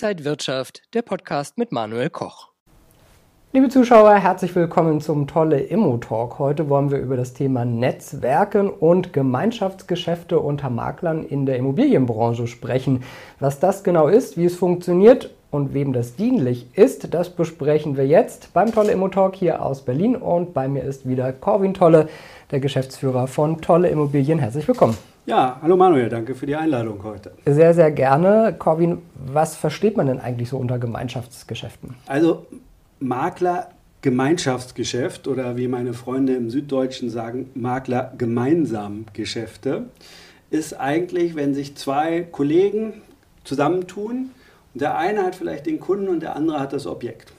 Inside Wirtschaft, der Podcast mit Manuel Koch. Liebe Zuschauer, herzlich willkommen zum Tolle Immo Talk. Heute wollen wir über das Thema Netzwerken und Gemeinschaftsgeschäfte unter Maklern in der Immobilienbranche sprechen. Was das genau ist, wie es funktioniert und wem das dienlich ist, das besprechen wir jetzt beim Tolle Immo Talk hier aus Berlin und bei mir ist wieder Corwin Tolle, der Geschäftsführer von Tolle Immobilien. Herzlich willkommen. Ja, hallo Manuel, danke für die Einladung heute. Sehr, sehr gerne. Corwin, was versteht man denn eigentlich so unter Gemeinschaftsgeschäften? Also Makler Gemeinschaftsgeschäft oder wie meine Freunde im Süddeutschen sagen, Makler gemeinsam Geschäfte, ist eigentlich, wenn sich zwei Kollegen zusammentun und der eine hat vielleicht den Kunden und der andere hat das Objekt.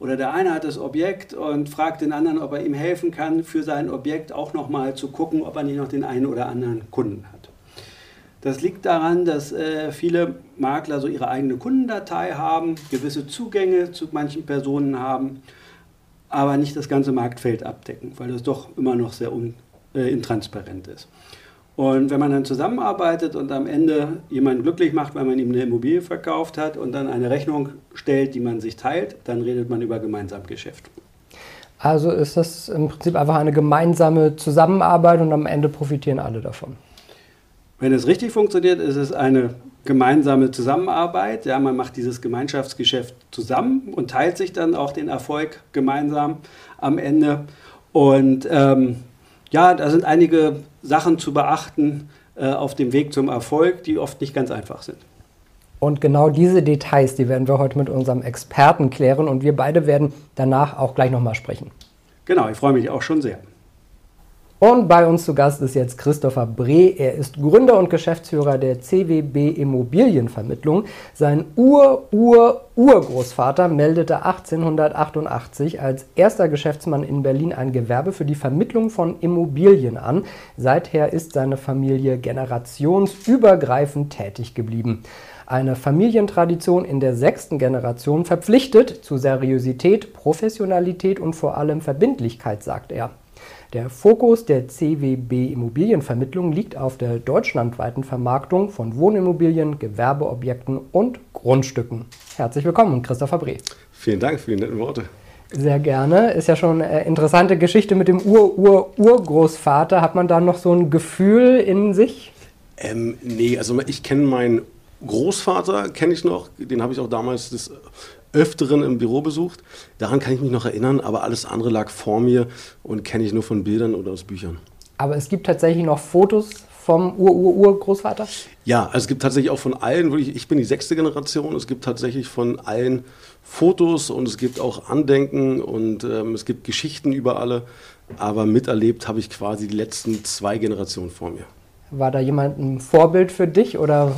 Oder der eine hat das Objekt und fragt den anderen, ob er ihm helfen kann, für sein Objekt auch nochmal zu gucken, ob er nicht noch den einen oder anderen Kunden hat. Das liegt daran, dass äh, viele Makler so ihre eigene Kundendatei haben, gewisse Zugänge zu manchen Personen haben, aber nicht das ganze Marktfeld abdecken, weil das doch immer noch sehr un, äh, intransparent ist. Und wenn man dann zusammenarbeitet und am Ende jemanden glücklich macht, weil man ihm eine Immobilie verkauft hat und dann eine Rechnung stellt, die man sich teilt, dann redet man über Gemeinsamgeschäft. Also ist das im Prinzip einfach eine gemeinsame Zusammenarbeit und am Ende profitieren alle davon. Wenn es richtig funktioniert, ist es eine gemeinsame Zusammenarbeit. Ja, man macht dieses Gemeinschaftsgeschäft zusammen und teilt sich dann auch den Erfolg gemeinsam am Ende. Und ähm, ja, da sind einige Sachen zu beachten äh, auf dem Weg zum Erfolg, die oft nicht ganz einfach sind. Und genau diese Details, die werden wir heute mit unserem Experten klären und wir beide werden danach auch gleich nochmal sprechen. Genau, ich freue mich auch schon sehr. Und bei uns zu Gast ist jetzt Christopher Breh. Er ist Gründer und Geschäftsführer der CWB Immobilienvermittlung. Sein Ur-Ur-Urgroßvater meldete 1888 als erster Geschäftsmann in Berlin ein Gewerbe für die Vermittlung von Immobilien an. Seither ist seine Familie generationsübergreifend tätig geblieben. Eine Familientradition in der sechsten Generation verpflichtet zu Seriosität, Professionalität und vor allem Verbindlichkeit, sagt er. Der Fokus der CWB Immobilienvermittlung liegt auf der deutschlandweiten Vermarktung von Wohnimmobilien, Gewerbeobjekten und Grundstücken. Herzlich willkommen, Christopher Breh. Vielen Dank für die netten Worte. Sehr gerne. Ist ja schon eine interessante Geschichte mit dem Ur-Ur-Urgroßvater. Hat man da noch so ein Gefühl in sich? Ähm, nee, also ich kenne meinen Großvater, kenne ich noch. Den habe ich auch damals das Öfteren im Büro besucht. Daran kann ich mich noch erinnern, aber alles andere lag vor mir und kenne ich nur von Bildern oder aus Büchern. Aber es gibt tatsächlich noch Fotos vom Ur-Ur-Urgroßvater? Ja, also es gibt tatsächlich auch von allen, ich bin die sechste Generation, es gibt tatsächlich von allen Fotos und es gibt auch Andenken und ähm, es gibt Geschichten über alle, aber miterlebt habe ich quasi die letzten zwei Generationen vor mir. War da jemand ein Vorbild für dich oder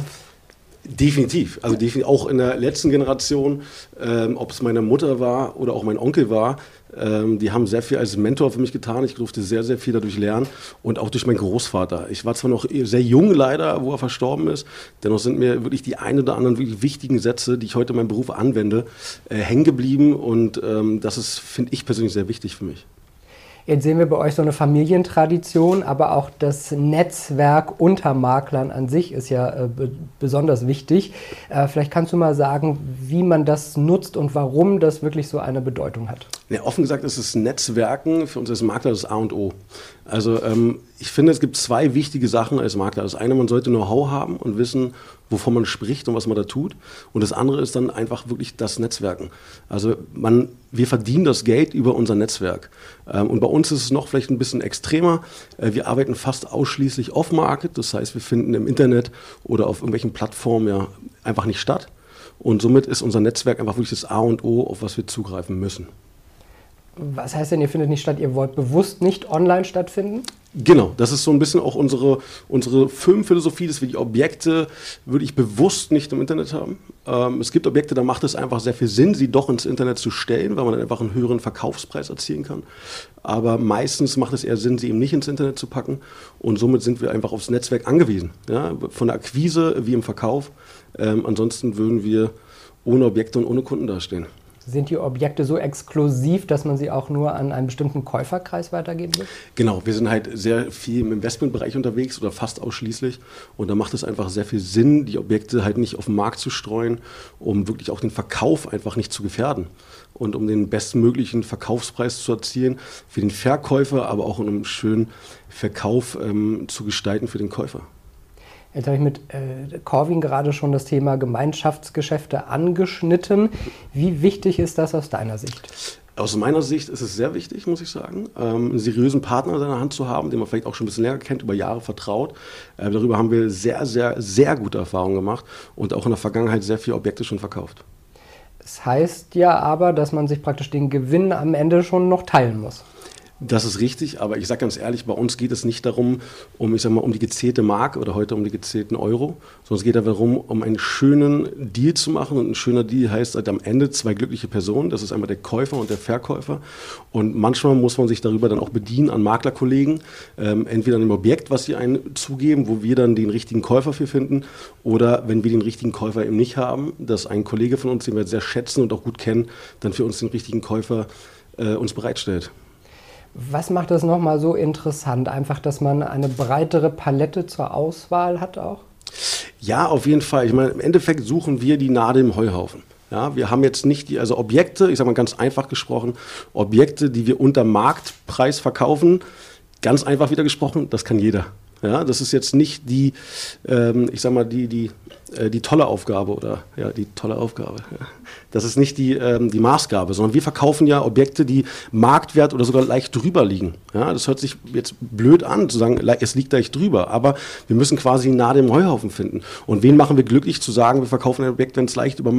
Definitiv. Also definitiv auch in der letzten Generation, ähm, ob es meine Mutter war oder auch mein Onkel war, ähm, die haben sehr viel als Mentor für mich getan. Ich durfte sehr, sehr viel dadurch lernen und auch durch meinen Großvater. Ich war zwar noch sehr jung leider, wo er verstorben ist, dennoch sind mir wirklich die ein oder anderen wirklich wichtigen Sätze, die ich heute in meinem Beruf anwende, äh, hängen geblieben und ähm, das ist, finde ich persönlich, sehr wichtig für mich. Jetzt sehen wir bei euch so eine Familientradition, aber auch das Netzwerk unter Maklern an sich ist ja äh, besonders wichtig. Äh, vielleicht kannst du mal sagen, wie man das nutzt und warum das wirklich so eine Bedeutung hat. Ja, offen gesagt ist das Netzwerken für uns als Makler das A und O. Also ähm, ich finde, es gibt zwei wichtige Sachen als Makler. Das eine, man sollte Know-how haben und wissen, wovon man spricht und was man da tut. Und das andere ist dann einfach wirklich das Netzwerken. Also man, wir verdienen das Geld über unser Netzwerk. Ähm, und bei uns ist es noch vielleicht ein bisschen extremer. Äh, wir arbeiten fast ausschließlich off-Market. Das heißt, wir finden im Internet oder auf irgendwelchen Plattformen ja einfach nicht statt. Und somit ist unser Netzwerk einfach wirklich das A und O, auf was wir zugreifen müssen. Was heißt denn, ihr findet nicht statt? Ihr wollt bewusst nicht online stattfinden? Genau, das ist so ein bisschen auch unsere, unsere Filmphilosophie, dass wir die Objekte wirklich bewusst nicht im Internet haben. Ähm, es gibt Objekte, da macht es einfach sehr viel Sinn, sie doch ins Internet zu stellen, weil man dann einfach einen höheren Verkaufspreis erzielen kann. Aber meistens macht es eher Sinn, sie eben nicht ins Internet zu packen. Und somit sind wir einfach aufs Netzwerk angewiesen. Ja? Von der Akquise wie im Verkauf. Ähm, ansonsten würden wir ohne Objekte und ohne Kunden dastehen. Sind die Objekte so exklusiv, dass man sie auch nur an einen bestimmten Käuferkreis weitergeben will? Genau, wir sind halt sehr viel im Investmentbereich unterwegs oder fast ausschließlich. Und da macht es einfach sehr viel Sinn, die Objekte halt nicht auf den Markt zu streuen, um wirklich auch den Verkauf einfach nicht zu gefährden. Und um den bestmöglichen Verkaufspreis zu erzielen für den Verkäufer, aber auch um einen schönen Verkauf ähm, zu gestalten für den Käufer. Jetzt habe ich mit äh, Corvin gerade schon das Thema Gemeinschaftsgeschäfte angeschnitten. Wie wichtig ist das aus deiner Sicht? Aus meiner Sicht ist es sehr wichtig, muss ich sagen, ähm, einen seriösen Partner in seiner Hand zu haben, den man vielleicht auch schon ein bisschen länger kennt, über Jahre vertraut. Äh, darüber haben wir sehr, sehr, sehr gute Erfahrungen gemacht und auch in der Vergangenheit sehr viele Objekte schon verkauft. Das heißt ja aber, dass man sich praktisch den Gewinn am Ende schon noch teilen muss. Das ist richtig, aber ich sage ganz ehrlich, bei uns geht es nicht darum, um, ich sag mal, um die gezählte Mark oder heute um die gezählten Euro, sondern es geht darum, um einen schönen Deal zu machen. Und ein schöner Deal heißt halt am Ende zwei glückliche Personen. Das ist einmal der Käufer und der Verkäufer. Und manchmal muss man sich darüber dann auch bedienen an Maklerkollegen, ähm, entweder an dem Objekt, was sie einen zugeben, wo wir dann den richtigen Käufer für finden, oder wenn wir den richtigen Käufer eben nicht haben, dass ein Kollege von uns, den wir sehr schätzen und auch gut kennen, dann für uns den richtigen Käufer äh, uns bereitstellt. Was macht das nochmal so interessant? Einfach, dass man eine breitere Palette zur Auswahl hat auch? Ja, auf jeden Fall. Ich meine, im Endeffekt suchen wir die Nadel im Heuhaufen. Ja, wir haben jetzt nicht die, also Objekte, ich sage mal ganz einfach gesprochen, Objekte, die wir unter Marktpreis verkaufen. Ganz einfach wieder gesprochen, das kann jeder. Ja, das ist jetzt nicht die, ähm, ich sag mal, die, die, äh, die tolle Aufgabe oder ja, die tolle Aufgabe. Das ist nicht die, ähm, die Maßgabe, sondern wir verkaufen ja Objekte, die Marktwert oder sogar leicht drüber liegen. Ja, das hört sich jetzt blöd an, zu sagen, es liegt leicht drüber, aber wir müssen quasi nah dem Heuhaufen finden. Und wen machen wir glücklich zu sagen, wir verkaufen ein Objekt, wenn es leicht über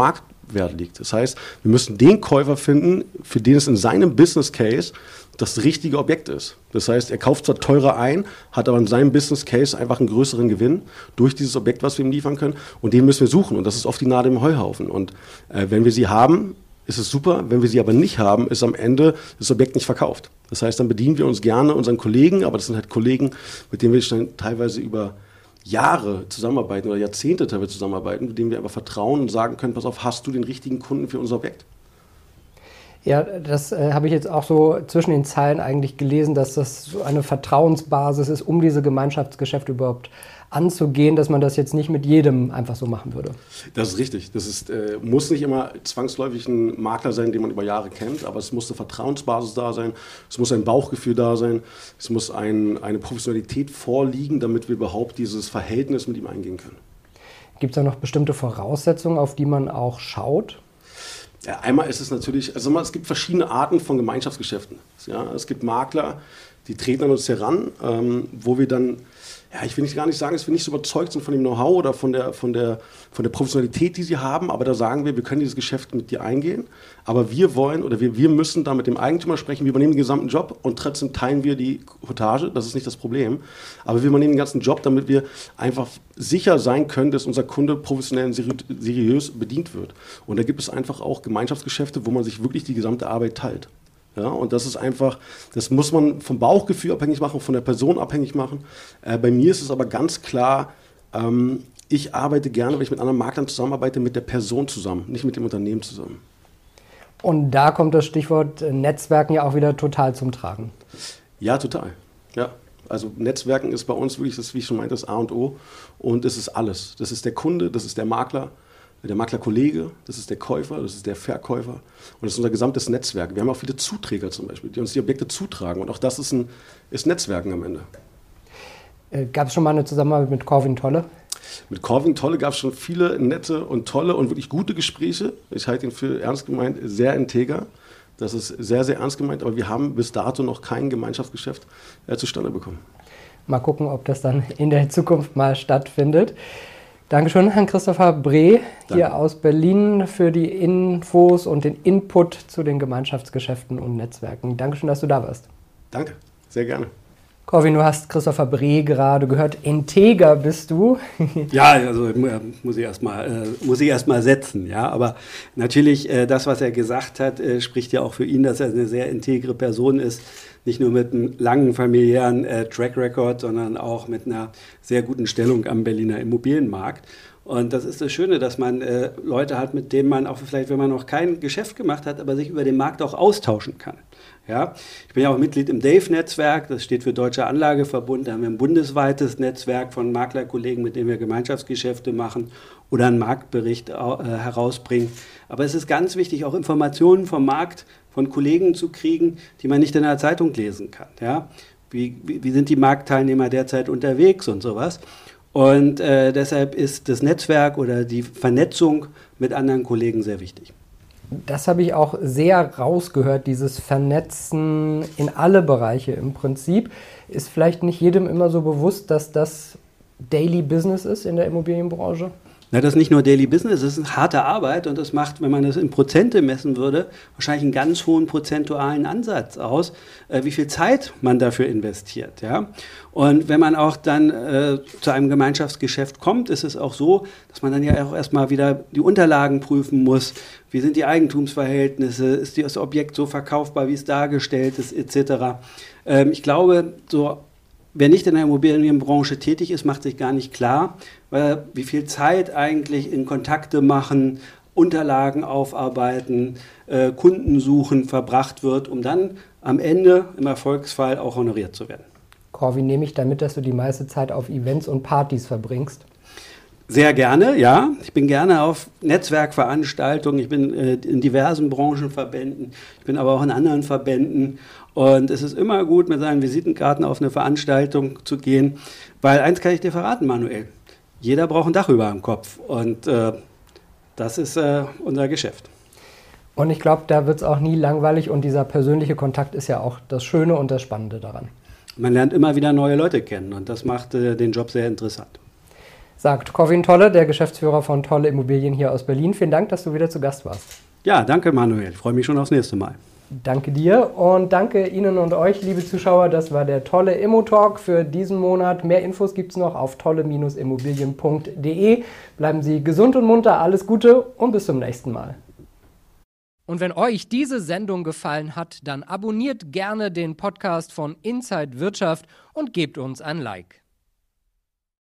Marktwert liegt? Das heißt, wir müssen den Käufer finden, für den es in seinem Business Case das richtige Objekt ist. Das heißt, er kauft zwar teurer ein, hat aber in seinem Business Case einfach einen größeren Gewinn durch dieses Objekt, was wir ihm liefern können. Und den müssen wir suchen. Und das ist oft die Nadel im Heuhaufen. Und äh, wenn wir sie haben, ist es super. Wenn wir sie aber nicht haben, ist am Ende das Objekt nicht verkauft. Das heißt, dann bedienen wir uns gerne unseren Kollegen, aber das sind halt Kollegen, mit denen wir teilweise über Jahre zusammenarbeiten oder Jahrzehnte teilweise zusammenarbeiten, mit denen wir aber vertrauen und sagen können, pass auf, hast du den richtigen Kunden für unser Objekt? Ja, das äh, habe ich jetzt auch so zwischen den Zeilen eigentlich gelesen, dass das so eine Vertrauensbasis ist, um diese Gemeinschaftsgeschäfte überhaupt anzugehen, dass man das jetzt nicht mit jedem einfach so machen würde. Das ist richtig. Das ist, äh, muss nicht immer zwangsläufig ein Makler sein, den man über Jahre kennt, aber es muss eine Vertrauensbasis da sein, es muss ein Bauchgefühl da sein, es muss ein, eine Professionalität vorliegen, damit wir überhaupt dieses Verhältnis mit ihm eingehen können. Gibt es da noch bestimmte Voraussetzungen, auf die man auch schaut? Ja, einmal ist es natürlich, also es gibt verschiedene Arten von Gemeinschaftsgeschäften. Ja, es gibt Makler, die treten an uns heran, ähm, wo wir dann ja, ich will nicht gar nicht sagen, dass wir nicht so überzeugt sind von dem Know-how oder von der, von, der, von der Professionalität, die sie haben, aber da sagen wir, wir können dieses Geschäft mit dir eingehen, aber wir wollen oder wir, wir müssen da mit dem Eigentümer sprechen, wir übernehmen den gesamten Job und trotzdem teilen wir die Cottage, das ist nicht das Problem, aber wir übernehmen den ganzen Job, damit wir einfach sicher sein können, dass unser Kunde professionell und seriös bedient wird. Und da gibt es einfach auch Gemeinschaftsgeschäfte, wo man sich wirklich die gesamte Arbeit teilt. Ja, und das ist einfach, das muss man vom Bauchgefühl abhängig machen, von der Person abhängig machen. Äh, bei mir ist es aber ganz klar, ähm, ich arbeite gerne, wenn ich mit anderen Maklern zusammenarbeite, mit der Person zusammen, nicht mit dem Unternehmen zusammen. Und da kommt das Stichwort Netzwerken ja auch wieder total zum Tragen. Ja, total. Ja. Also Netzwerken ist bei uns wirklich das, wie ich schon meinte, das A und O. Und es ist alles. Das ist der Kunde, das ist der Makler, der Maklerkollege, das ist der Käufer, das ist der Verkäufer und das ist unser gesamtes Netzwerk. Wir haben auch viele Zuträger zum Beispiel, die uns die Objekte zutragen und auch das ist, ein, ist Netzwerken am Ende. Äh, gab es schon mal eine Zusammenarbeit mit Corvin Tolle? Mit Corvin Tolle gab es schon viele nette und tolle und wirklich gute Gespräche. Ich halte ihn für ernst gemeint sehr integer. Das ist sehr, sehr ernst gemeint, aber wir haben bis dato noch kein Gemeinschaftsgeschäft äh, zustande bekommen. Mal gucken, ob das dann in der Zukunft mal stattfindet. Dankeschön, Herrn Christopher Breh hier Danke. aus Berlin für die Infos und den Input zu den Gemeinschaftsgeschäften und Netzwerken. Dankeschön, dass du da warst. Danke, sehr gerne. Corvin, du hast Christopher Breh gerade gehört. Integer bist du. ja, also äh, muss ich erstmal äh, erst setzen. Ja, aber natürlich, äh, das, was er gesagt hat, äh, spricht ja auch für ihn, dass er eine sehr integre Person ist, nicht nur mit einem langen familiären äh, Track Record, sondern auch mit einer sehr guten Stellung am Berliner Immobilienmarkt. Und das ist das Schöne, dass man äh, Leute hat, mit denen man auch vielleicht, wenn man noch kein Geschäft gemacht hat, aber sich über den Markt auch austauschen kann. Ja, ich bin ja auch Mitglied im DAVE-Netzwerk, das steht für Deutscher Anlageverbund. Da haben wir ein bundesweites Netzwerk von Maklerkollegen, mit denen wir Gemeinschaftsgeschäfte machen oder einen Marktbericht äh, herausbringen. Aber es ist ganz wichtig, auch Informationen vom Markt von Kollegen zu kriegen, die man nicht in der Zeitung lesen kann. Ja? Wie, wie, wie sind die Marktteilnehmer derzeit unterwegs und sowas? Und äh, deshalb ist das Netzwerk oder die Vernetzung mit anderen Kollegen sehr wichtig. Das habe ich auch sehr rausgehört, dieses Vernetzen in alle Bereiche im Prinzip. Ist vielleicht nicht jedem immer so bewusst, dass das Daily Business ist in der Immobilienbranche? Na, das ist nicht nur Daily Business, das ist harte Arbeit und das macht, wenn man das in Prozente messen würde, wahrscheinlich einen ganz hohen prozentualen Ansatz aus, äh, wie viel Zeit man dafür investiert. Ja? Und wenn man auch dann äh, zu einem Gemeinschaftsgeschäft kommt, ist es auch so, dass man dann ja auch erstmal wieder die Unterlagen prüfen muss. Wie sind die Eigentumsverhältnisse? Ist das Objekt so verkaufbar, wie es dargestellt ist, etc. Ähm, ich glaube, so Wer nicht in der Immobilienbranche tätig ist, macht sich gar nicht klar, weil wie viel Zeit eigentlich in Kontakte machen, Unterlagen aufarbeiten, äh, Kunden suchen verbracht wird, um dann am Ende im Erfolgsfall auch honoriert zu werden. Corvin, nehme ich damit, dass du die meiste Zeit auf Events und Partys verbringst? Sehr gerne, ja. Ich bin gerne auf Netzwerkveranstaltungen. Ich bin äh, in diversen Branchenverbänden. Ich bin aber auch in anderen Verbänden. Und es ist immer gut, mit seinen Visitenkarten auf eine Veranstaltung zu gehen, weil eins kann ich dir verraten, Manuel. Jeder braucht ein Dach über dem Kopf. Und äh, das ist äh, unser Geschäft. Und ich glaube, da wird es auch nie langweilig und dieser persönliche Kontakt ist ja auch das Schöne und das Spannende daran. Man lernt immer wieder neue Leute kennen und das macht äh, den Job sehr interessant. Sagt Corwin Tolle, der Geschäftsführer von Tolle Immobilien hier aus Berlin. Vielen Dank, dass du wieder zu Gast warst. Ja, danke Manuel. Ich freue mich schon aufs nächste Mal. Danke dir und danke Ihnen und euch, liebe Zuschauer. Das war der tolle Immo-Talk für diesen Monat. Mehr Infos gibt es noch auf tolle-immobilien.de. Bleiben Sie gesund und munter, alles Gute und bis zum nächsten Mal. Und wenn euch diese Sendung gefallen hat, dann abonniert gerne den Podcast von Inside Wirtschaft und gebt uns ein Like.